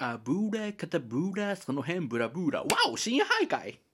あ、ブーラ、カタブーラ、その辺ブラブーラ。わお深夜徘徊